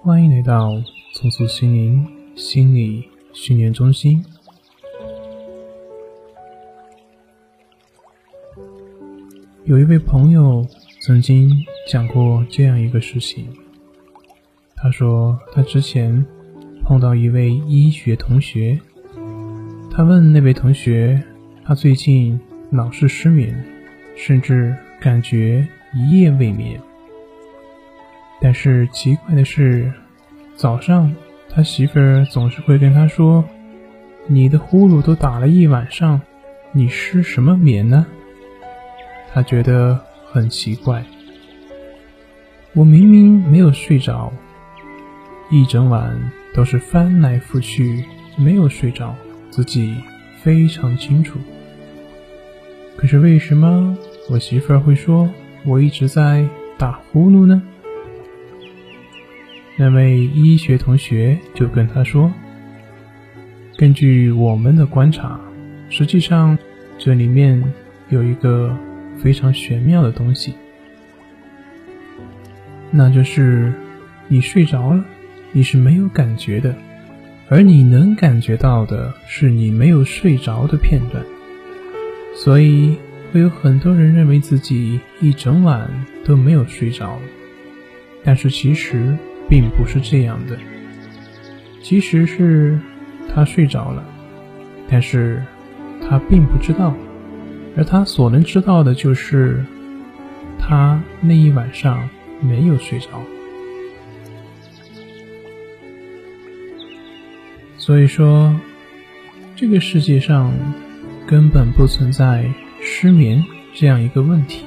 欢迎来到重塑心灵心理训练中心。有一位朋友曾经讲过这样一个事情。他说，他之前碰到一位医学同学，他问那位同学，他最近老是失眠，甚至感觉一夜未眠。但是奇怪的是，早上他媳妇儿总是会跟他说：“你的呼噜都打了一晚上，你失什么眠呢？”他觉得很奇怪。我明明没有睡着，一整晚都是翻来覆去，没有睡着，自己非常清楚。可是为什么我媳妇儿会说我一直在打呼噜呢？那位医学同学就跟他说：“根据我们的观察，实际上这里面有一个非常玄妙的东西，那就是你睡着了，你是没有感觉的，而你能感觉到的是你没有睡着的片段。所以会有很多人认为自己一整晚都没有睡着，但是其实。”并不是这样的，其实是他睡着了，但是他并不知道，而他所能知道的就是他那一晚上没有睡着。所以说，这个世界上根本不存在失眠这样一个问题，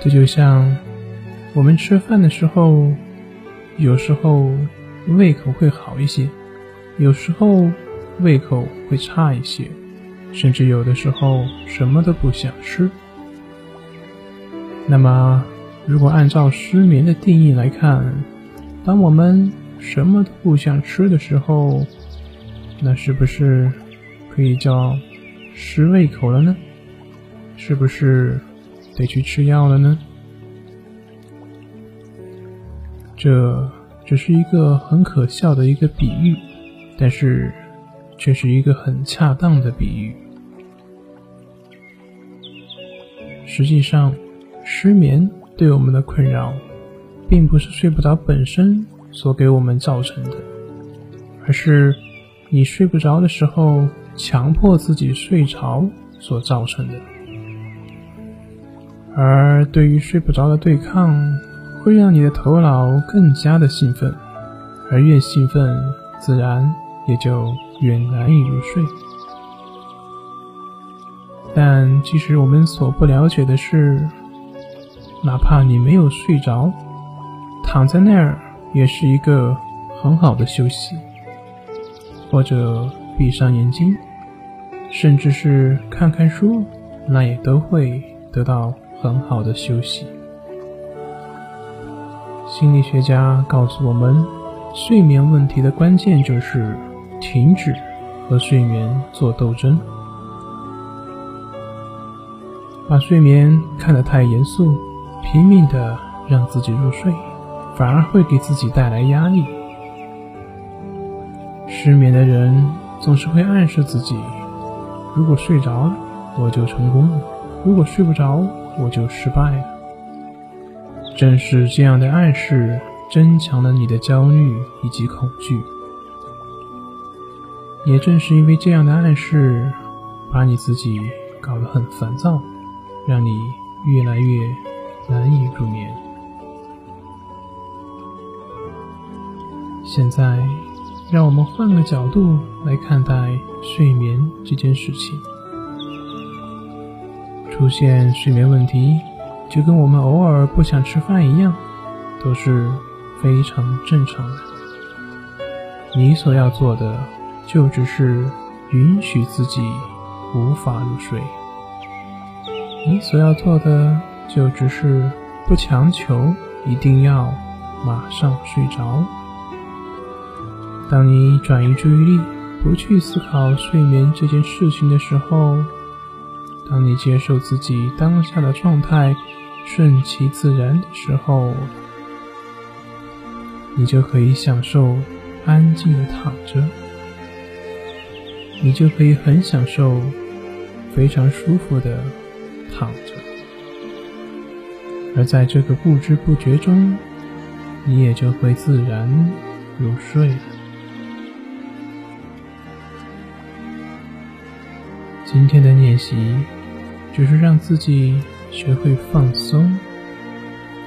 这就像。我们吃饭的时候，有时候胃口会好一些，有时候胃口会差一些，甚至有的时候什么都不想吃。那么，如果按照失眠的定义来看，当我们什么都不想吃的时候，那是不是可以叫失胃口了呢？是不是得去吃药了呢？这只是一个很可笑的一个比喻，但是却是一个很恰当的比喻。实际上，失眠对我们的困扰，并不是睡不着本身所给我们造成的，而是你睡不着的时候，强迫自己睡着所造成的。而对于睡不着的对抗，会让你的头脑更加的兴奋，而越兴奋，自然也就越难以入睡。但其实我们所不了解的是，哪怕你没有睡着，躺在那儿也是一个很好的休息，或者闭上眼睛，甚至是看看书，那也都会得到很好的休息。心理学家告诉我们，睡眠问题的关键就是停止和睡眠做斗争。把睡眠看得太严肃，拼命的让自己入睡，反而会给自己带来压力。失眠的人总是会暗示自己：如果睡着了，我就成功了；如果睡不着，我就失败了。正是这样的暗示，增强了你的焦虑以及恐惧。也正是因为这样的暗示，把你自己搞得很烦躁，让你越来越难以入眠。现在，让我们换个角度来看待睡眠这件事情。出现睡眠问题。就跟我们偶尔不想吃饭一样，都是非常正常的。你所要做的，就只是允许自己无法入睡；你所要做的，就只是不强求一定要马上睡着。当你转移注意力，不去思考睡眠这件事情的时候，当你接受自己当下的状态。顺其自然的时候，你就可以享受安静的躺着，你就可以很享受非常舒服的躺着，而在这个不知不觉中，你也就会自然入睡了。今天的练习就是让自己学会放松，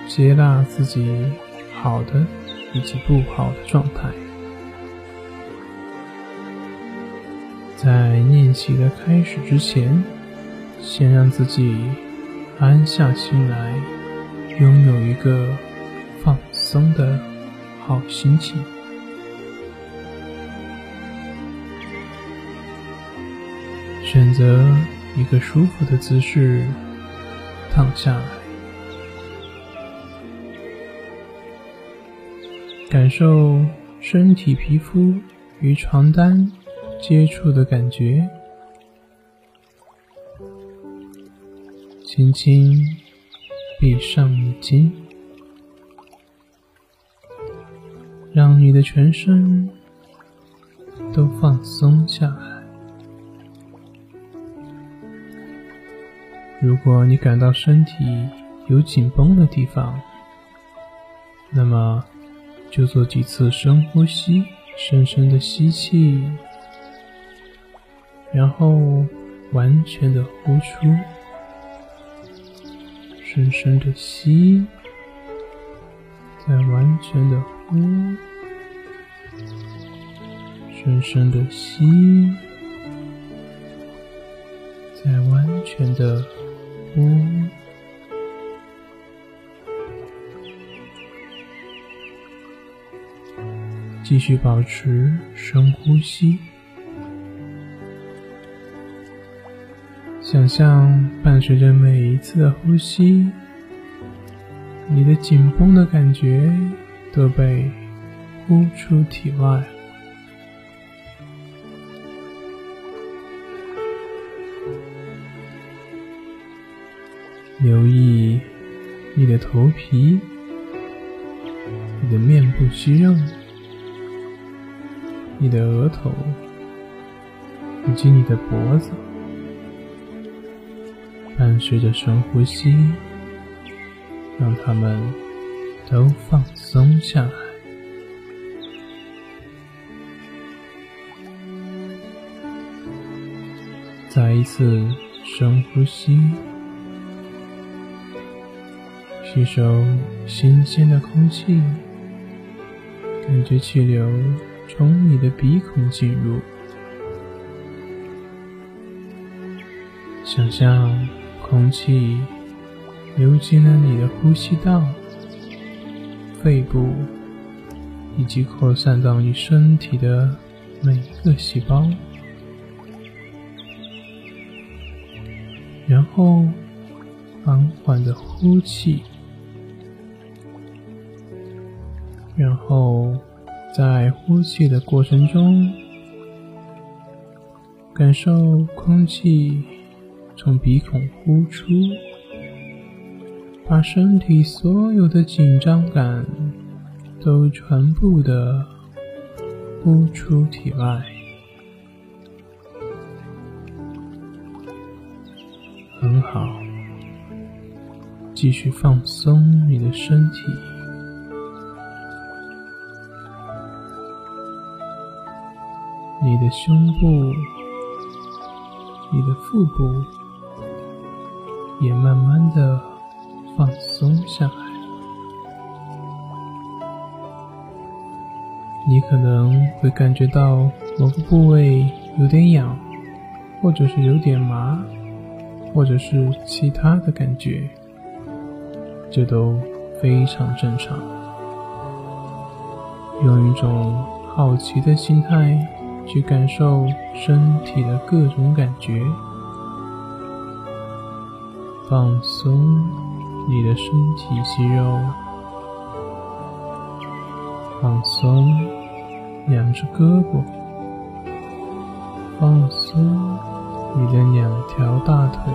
接纳自己好的。以及不好的状态，在练习的开始之前，先让自己安下心来，拥有一个放松的好心情。选择一个舒服的姿势，躺下来。感受身体皮肤与床单接触的感觉，轻轻闭上眼睛，让你的全身都放松下来。如果你感到身体有紧绷的地方，那么。就做几次深呼吸，深深的吸气，然后完全的呼出，深深的吸，再完全的呼，深深的吸，再完全的呼。继续保持深呼吸，想象伴随着每一次的呼吸，你的紧绷的感觉都被呼出体外。留意你的头皮、你的面部肌肉。你的额头以及你的脖子，伴随着深呼吸，让它们都放松下来。再一次深呼吸，吸收新鲜的空气，感觉气流。从你的鼻孔进入，想象空气流进了你的呼吸道、肺部，以及扩散到你身体的每一个细胞，然后缓缓的呼气，然后。在呼气的过程中，感受空气从鼻孔呼出，把身体所有的紧张感都全部的呼出体外。很好，继续放松你的身体。你的胸部、你的腹部也慢慢的放松下来。你可能会感觉到某个部位有点痒，或者是有点麻，或者是其他的感觉，这都非常正常。用一种好奇的心态。去感受身体的各种感觉，放松你的身体肌肉，放松两只胳膊，放松你的两条大腿，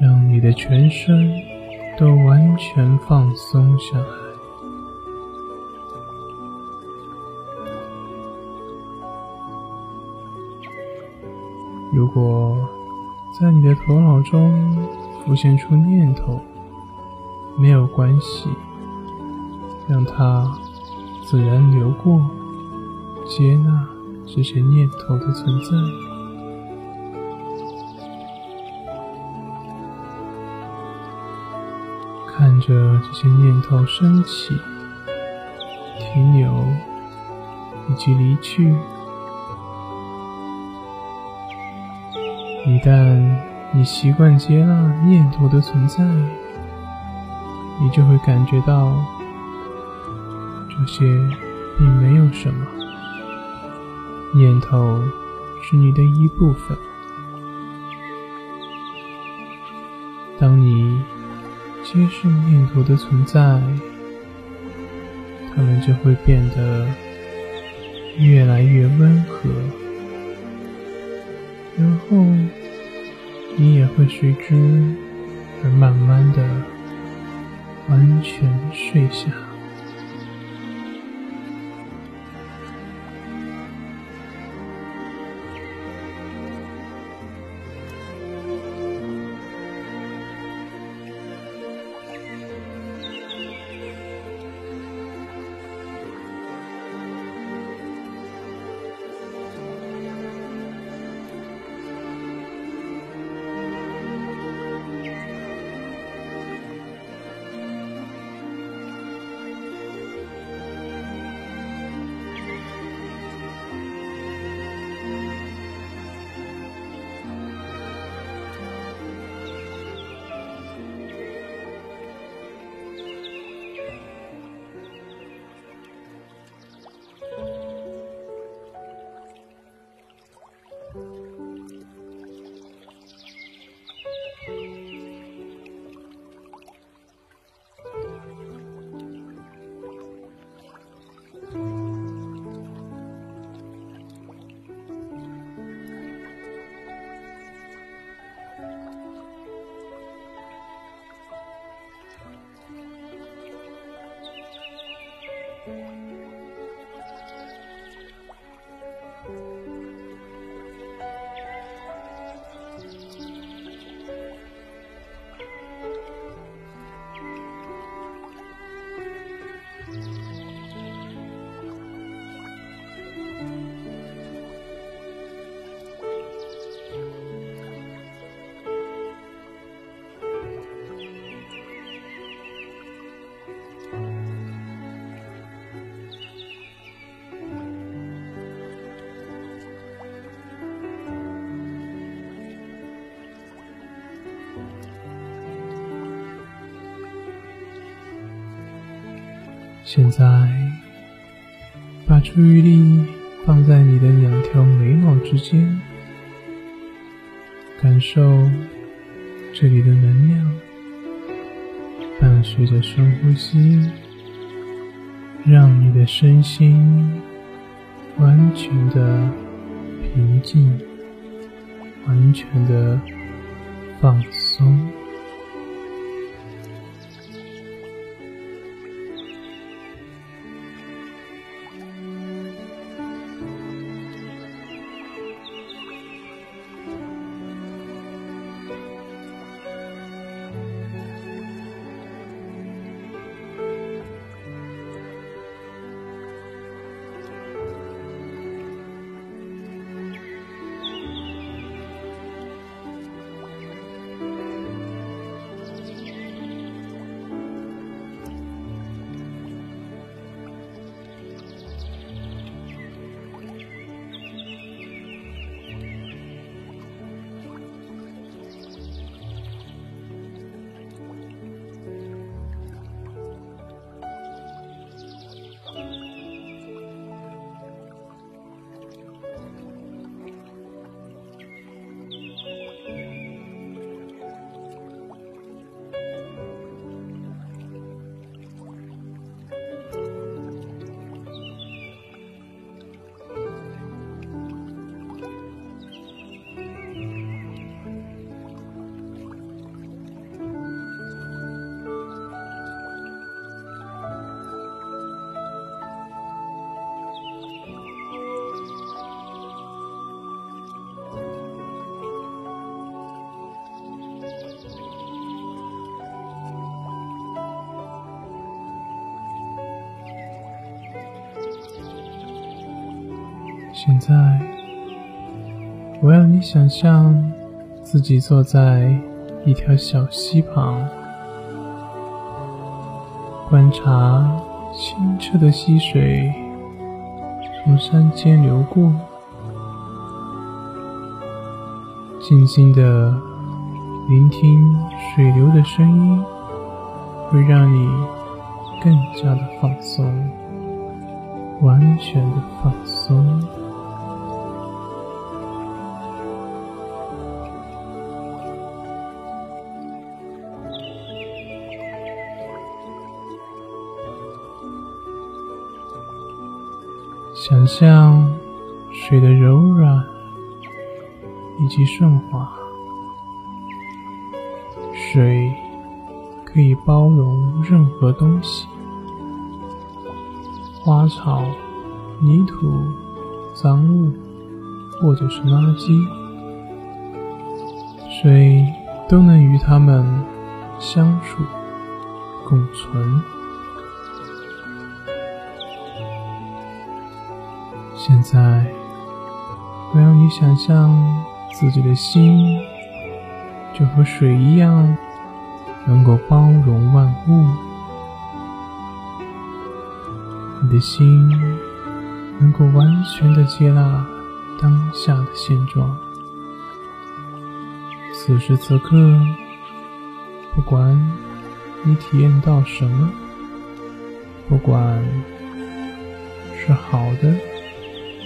让你的全身都完全放松下来。果在你的头脑中浮现出念头，没有关系，让它自然流过，接纳这些念头的存在，看着这些念头升起、停留以及离去。一旦你习惯接纳念头的存在，你就会感觉到这些并没有什么。念头是你的一部分。当你接受念头的存在，它们就会变得越来越温和。然后，你也会随之而慢慢的完全睡下。现在，把注意力放在你的两条眉毛之间，感受这里的能量，伴随着深呼吸，让你的身心完全的平静，完全的放松。现在，我要你想象自己坐在一条小溪旁，观察清澈的溪水从山间流过，静静的聆听水流的声音，会让你更加的放松，完全的放松。想象水的柔软以及顺滑，水可以包容任何东西，花草、泥土、脏物或者是垃圾，水都能与它们相处共存。现在，我要你想象自己的心就和水一样，能够包容万物。你的心能够完全的接纳当下的现状。此时此刻，不管你体验到什么，不管是好的。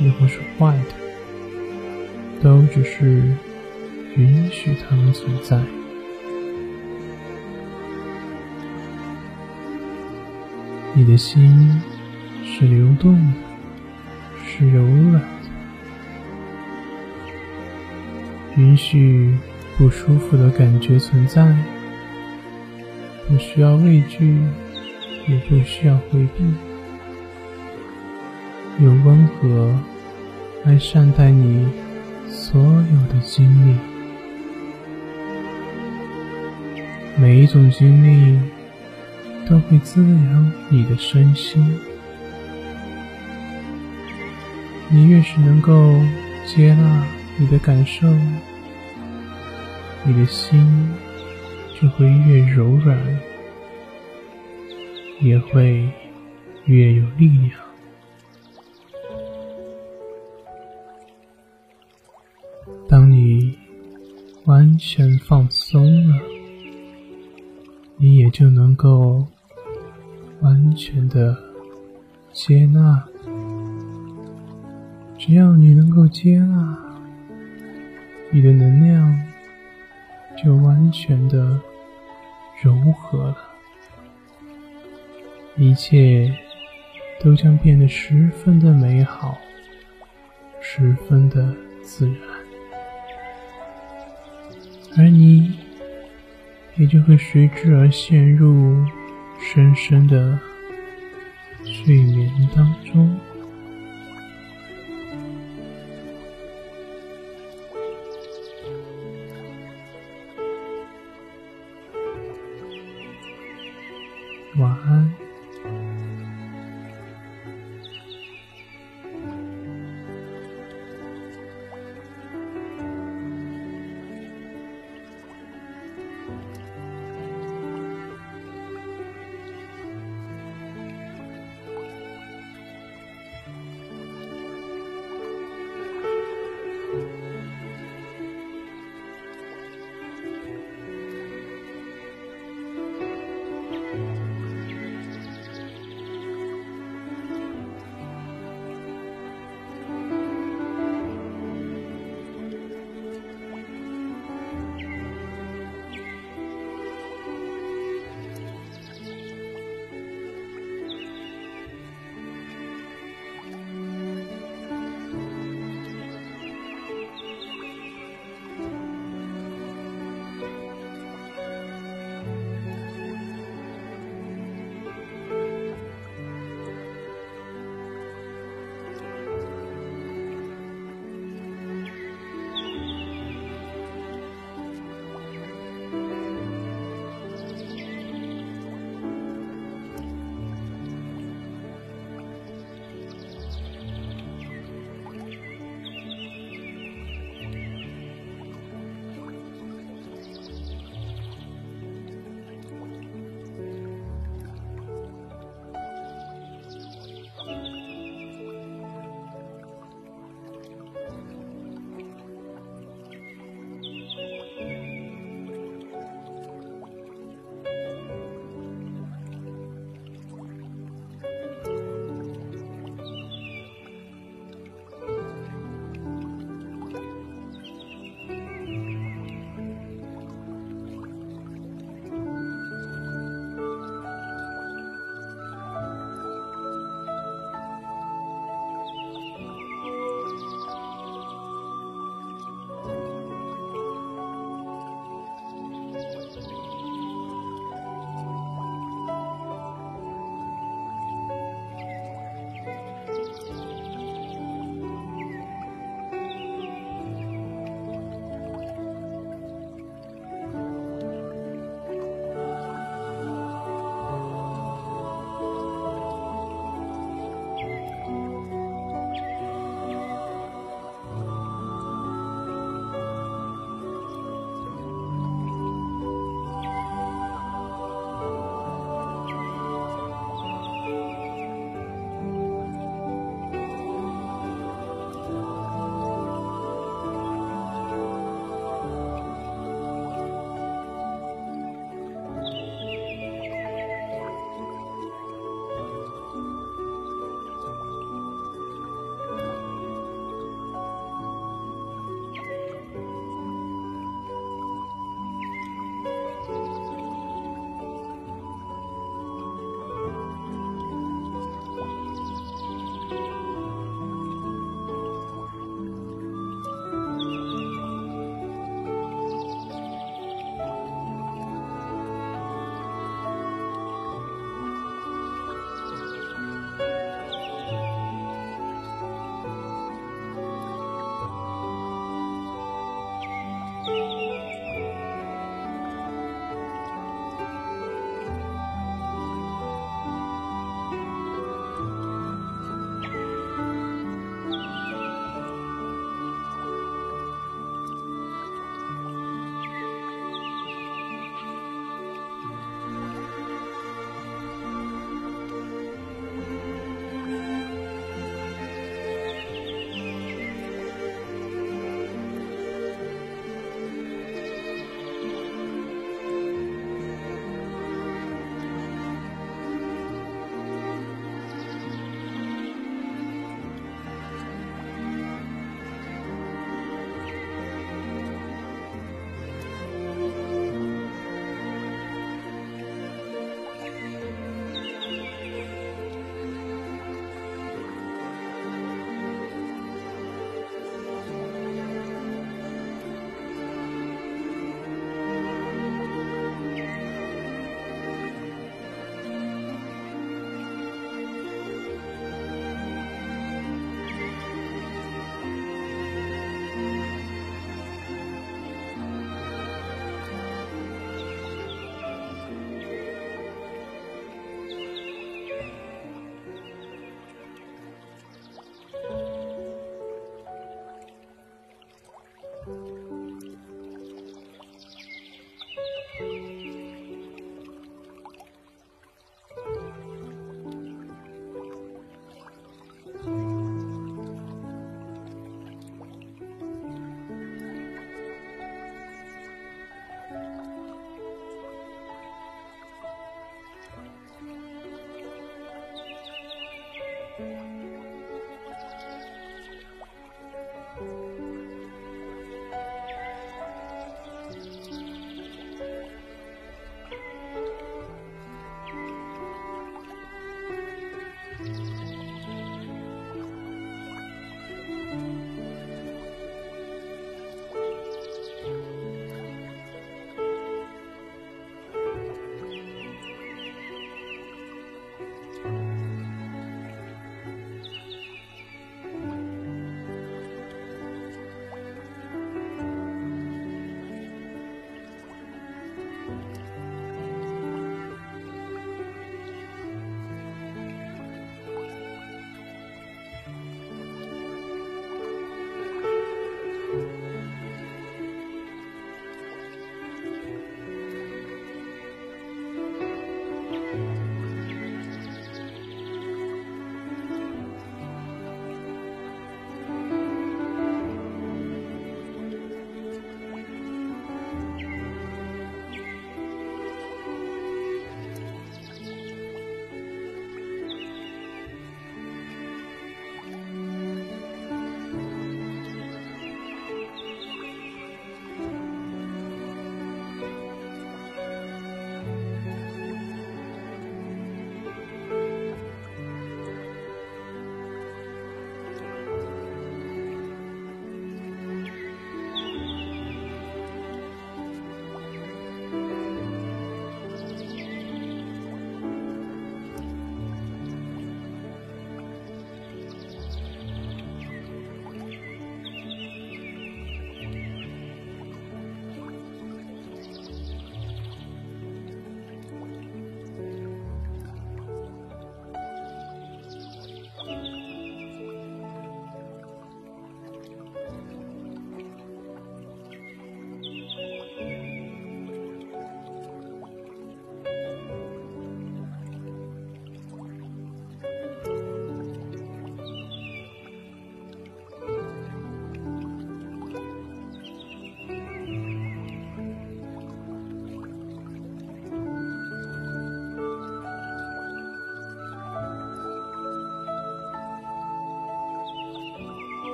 也不是坏的，都只是允许它们存在。你的心是流动的，是柔软的，允许不舒服的感觉存在，不需要畏惧，也不需要回避。用温和来善待你所有的经历，每一种经历都会滋养你的身心。你越是能够接纳你的感受，你的心就会越柔软，也会越有力量。完全放松了，你也就能够完全的接纳。只要你能够接纳，你的能量就完全的柔和了，一切都将变得十分的美好，十分的自然。而你也就会随之而陷入深深的